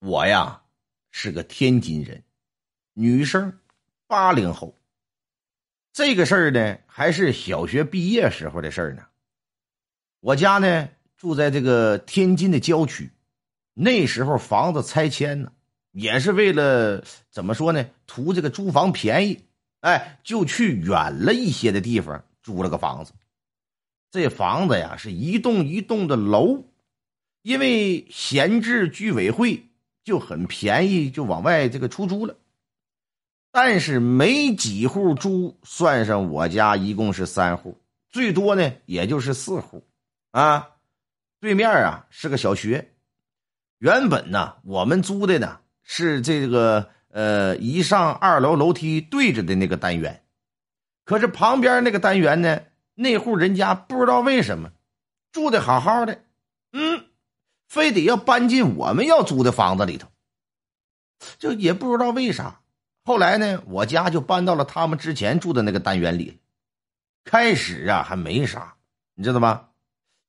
我呀是个天津人，女生，八零后。这个事儿呢，还是小学毕业时候的事儿呢。我家呢住在这个天津的郊区，那时候房子拆迁呢，也是为了怎么说呢，图这个租房便宜，哎，就去远了一些的地方租了个房子。这房子呀是一栋一栋的楼，因为闲置居委会。就很便宜，就往外这个出租了。但是没几户租，算上我家一共是三户，最多呢也就是四户。啊，对面啊是个小学。原本呢我们租的呢是这个呃一上二楼楼梯对着的那个单元，可是旁边那个单元呢那户人家不知道为什么住的好好的，非得要搬进我们要租的房子里头，就也不知道为啥。后来呢，我家就搬到了他们之前住的那个单元里。开始啊，还没啥，你知道吗？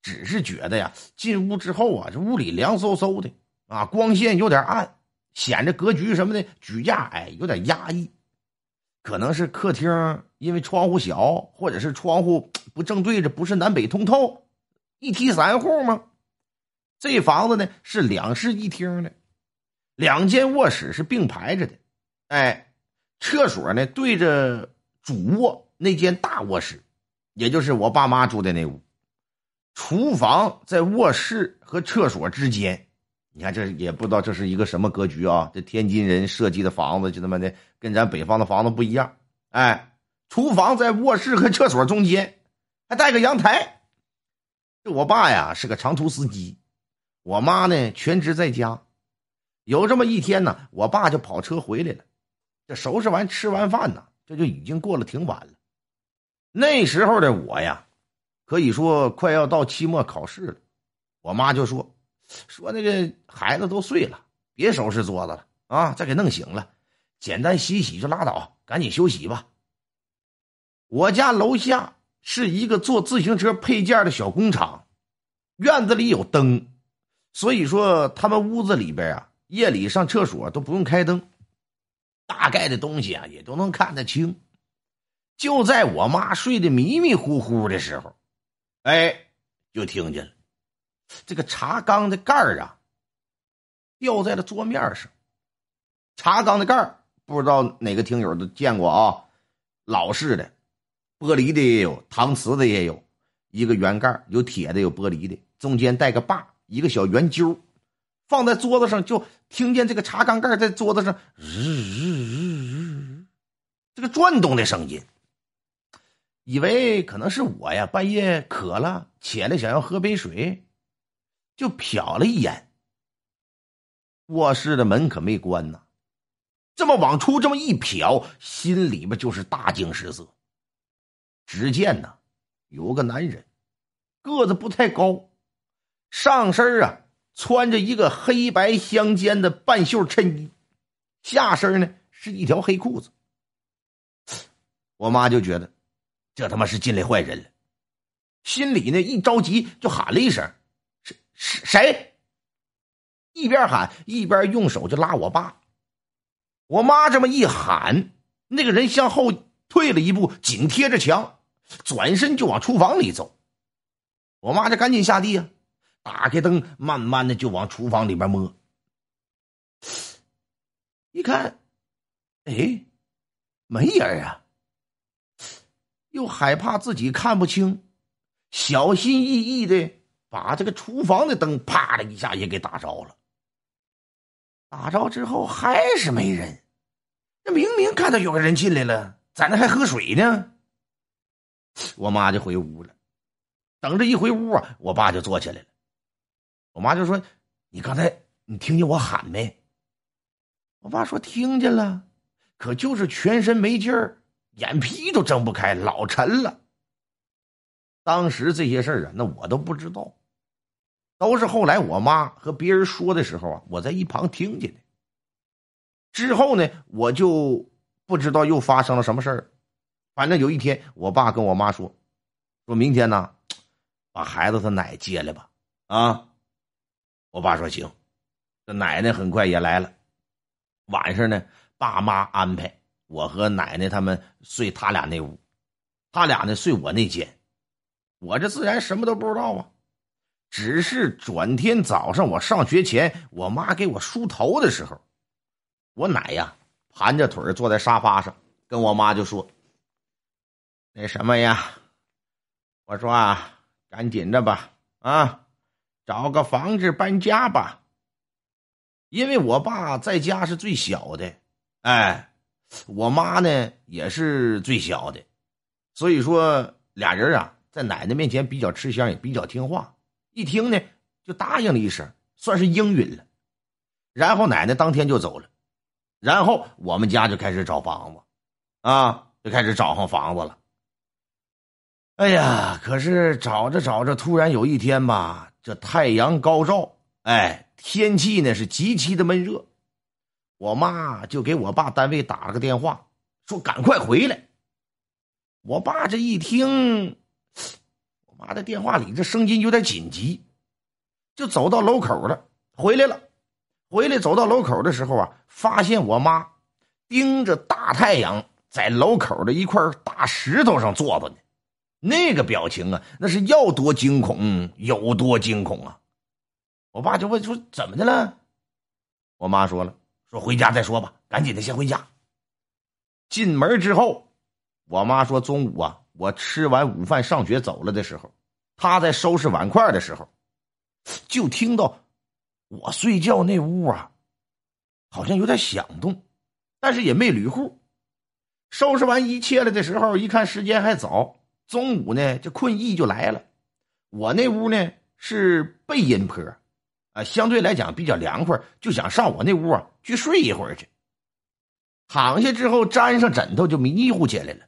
只是觉得呀，进屋之后啊，这屋里凉飕飕的啊，光线有点暗，显着格局什么的举架哎有点压抑。可能是客厅因为窗户小，或者是窗户不正对着，不是南北通透，一梯三户吗？这房子呢是两室一厅的，两间卧室是并排着的，哎，厕所呢对着主卧那间大卧室，也就是我爸妈住的那屋，厨房在卧室和厕所之间。你看这也不知道这是一个什么格局啊？这天津人设计的房子就他妈的跟咱北方的房子不一样，哎，厨房在卧室和厕所中间，还带个阳台。这我爸呀是个长途司机。我妈呢，全职在家。有这么一天呢，我爸就跑车回来了。这收拾完、吃完饭呢，这就已经过了挺晚了。那时候的我呀，可以说快要到期末考试了。我妈就说：“说那个孩子都睡了，别收拾桌子了啊，再给弄醒了，简单洗洗就拉倒，赶紧休息吧。”我家楼下是一个做自行车配件的小工厂，院子里有灯。所以说，他们屋子里边啊，夜里上厕所都不用开灯，大概的东西啊也都能看得清。就在我妈睡得迷迷糊糊的时候，哎，就听见了这个茶缸的盖儿啊掉在了桌面上。茶缸的盖儿不知道哪个听友都见过啊，老式的，玻璃的也有，搪瓷的也有，一个圆盖有铁的，有玻璃的，中间带个把。一个小圆揪，放在桌子上，就听见这个茶缸盖在桌子上日日日日这个转动的声音。以为可能是我呀，半夜渴了，起来想要喝杯水，就瞟了一眼。卧室的门可没关呢，这么往出这么一瞟，心里边就是大惊失色。只见呢，有个男人，个子不太高。上身啊，穿着一个黑白相间的半袖衬衣，下身呢是一条黑裤子。我妈就觉得，这他妈是进来坏人了，心里呢一着急就喊了一声：“是是谁？”一边喊一边用手就拉我爸。我妈这么一喊，那个人向后退了一步，紧贴着墙，转身就往厨房里走。我妈就赶紧下地啊。打开灯，慢慢的就往厨房里边摸。一看，哎，没人啊！又害怕自己看不清，小心翼翼的把这个厨房的灯啪的一下也给打着了。打着之后还是没人，那明明看到有个人进来了，在那还喝水呢。我妈就回屋了，等着一回屋啊，我爸就坐起来了。我妈就说：“你刚才你听见我喊没？”我爸说：“听见了，可就是全身没劲儿，眼皮都睁不开，老沉了。”当时这些事儿啊，那我都不知道，都是后来我妈和别人说的时候啊，我在一旁听见的。之后呢，我就不知道又发生了什么事儿。反正有一天，我爸跟我妈说：“说明天呢，把孩子他奶接来吧。”啊。我爸说行，这奶奶很快也来了。晚上呢，爸妈安排我和奶奶他们睡他俩那屋，他俩呢睡我那间。我这自然什么都不知道啊，只是转天早上我上学前，我妈给我梳头的时候，我奶呀盘着腿坐在沙发上，跟我妈就说：“那什么呀，我说啊，赶紧的吧，啊，找个房子搬家吧。因为我爸在家是最小的，哎，我妈呢也是最小的，所以说俩人啊。”在奶奶面前比较吃香，也比较听话。一听呢，就答应了一声，算是应允了。然后奶奶当天就走了。然后我们家就开始找房子，啊，就开始找上房子了。哎呀，可是找着找着，突然有一天吧，这太阳高照，哎，天气呢是极其的闷热。我妈就给我爸单位打了个电话，说赶快回来。我爸这一听。我妈的电话里这声音有点紧急，就走到楼口了，回来了，回来走到楼口的时候啊，发现我妈盯着大太阳，在楼口的一块大石头上坐着呢，那个表情啊，那是要多惊恐有多惊恐啊！我爸就问说：“怎么的了？”我妈说了：“说回家再说吧，赶紧的先回家。”进门之后，我妈说：“中午啊。”我吃完午饭上学走了的时候，她在收拾碗筷的时候，就听到我睡觉那屋啊，好像有点响动，但是也没捋户。收拾完一切了的时候，一看时间还早，中午呢，这困意就来了。我那屋呢是背阴坡，啊，相对来讲比较凉快，就想上我那屋啊去睡一会儿去。躺下之后，沾上枕头就迷糊起来了。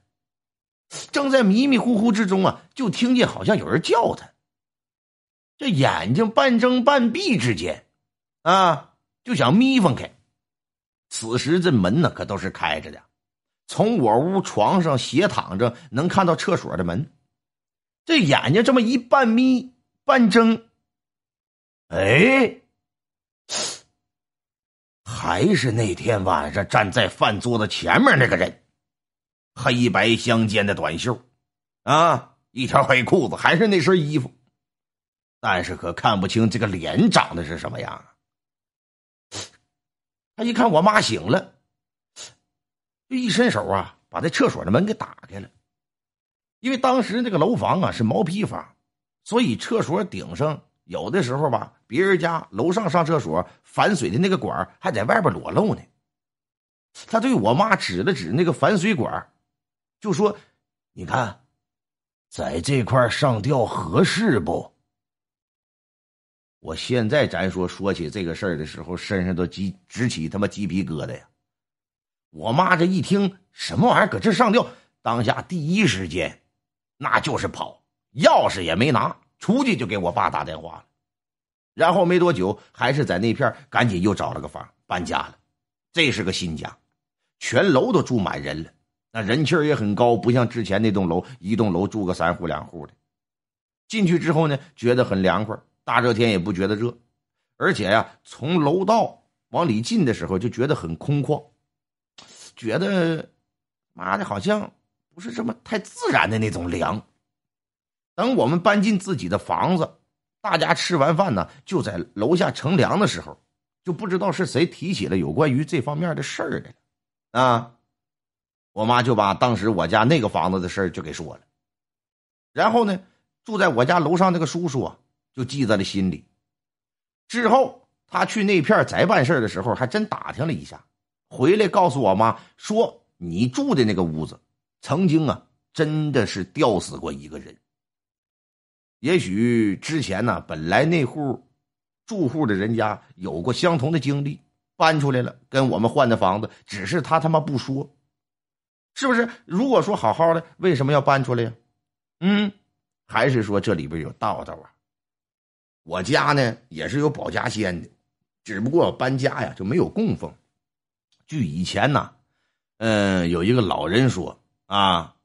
正在迷迷糊糊之中啊，就听见好像有人叫他。这眼睛半睁半闭之间，啊，就想眯缝开。此时这门呢可都是开着的，从我屋床上斜躺着能看到厕所的门。这眼睛这么一半眯半睁，哎，还是那天晚上站在饭桌子前面那个人。黑白相间的短袖，啊，一条黑裤子，还是那身衣服，但是可看不清这个脸长得是什么样。他一看我妈醒了，就一伸手啊，把这厕所的门给打开了。因为当时那个楼房啊是毛坯房，所以厕所顶上有的时候吧，别人家楼上上厕所反水的那个管还在外边裸露呢。他对我妈指了指那个反水管。就说：“你看，在这块上吊合适不？”我现在咱说说起这个事儿的时候，身上都鸡直起他妈鸡皮疙瘩呀！我妈这一听什么玩意儿搁这上吊，当下第一时间那就是跑，钥匙也没拿，出去就给我爸打电话了。然后没多久，还是在那片赶紧又找了个房搬家了。这是个新家，全楼都住满人了。那人气也很高，不像之前那栋楼，一栋楼住个三户两户的。进去之后呢，觉得很凉快，大热天也不觉得热，而且呀，从楼道往里进的时候就觉得很空旷，觉得妈的好像不是这么太自然的那种凉。等我们搬进自己的房子，大家吃完饭呢，就在楼下乘凉的时候，就不知道是谁提起了有关于这方面的事儿的啊。我妈就把当时我家那个房子的事儿就给说了，然后呢，住在我家楼上那个叔叔啊，就记在了心里。之后他去那片宅办事的时候，还真打听了一下，回来告诉我妈说：“你住的那个屋子，曾经啊，真的是吊死过一个人。也许之前呢，本来那户住户的人家有过相同的经历，搬出来了，跟我们换的房子，只是他他妈不说。”是不是？如果说好好的，为什么要搬出来呀？嗯，还是说这里边有道道啊？我家呢也是有保家仙的，只不过搬家呀就没有供奉。据以前呢，嗯，有一个老人说啊，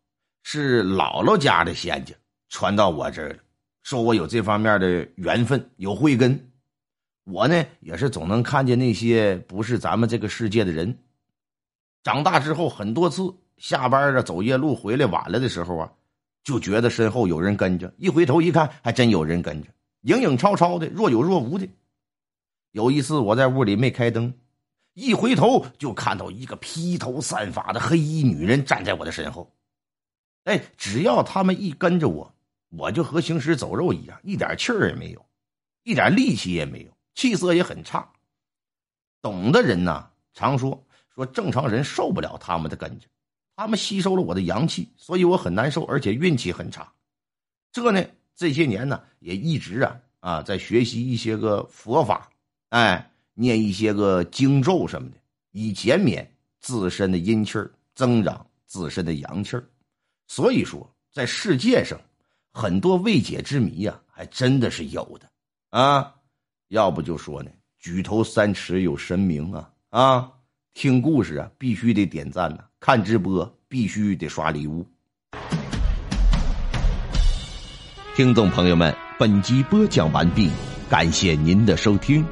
是姥姥家的仙家传到我这儿了，说我有这方面的缘分，有慧根。我呢也是总能看见那些不是咱们这个世界的人。长大之后，很多次下班的走夜路回来晚了的时候啊，就觉得身后有人跟着，一回头一看，还真有人跟着，影影绰绰的，若有若无的。有一次我在屋里没开灯。一回头就看到一个披头散发的黑衣女人站在我的身后，哎，只要他们一跟着我，我就和行尸走肉一样，一点气儿也没有，一点力气也没有，气色也很差。懂的人呢，常说说正常人受不了他们的跟着，他们吸收了我的阳气，所以我很难受，而且运气很差。这呢，这些年呢，也一直啊啊在学习一些个佛法，哎。念一些个经咒什么的，以减免自身的阴气儿，增长自身的阳气儿。所以说，在世界上，很多未解之谜呀，还真的是有的啊。要不就说呢，举头三尺有神明啊啊！听故事啊，必须得点赞呐；看直播必须得刷礼物。听众朋友们，本集播讲完毕，感谢您的收听。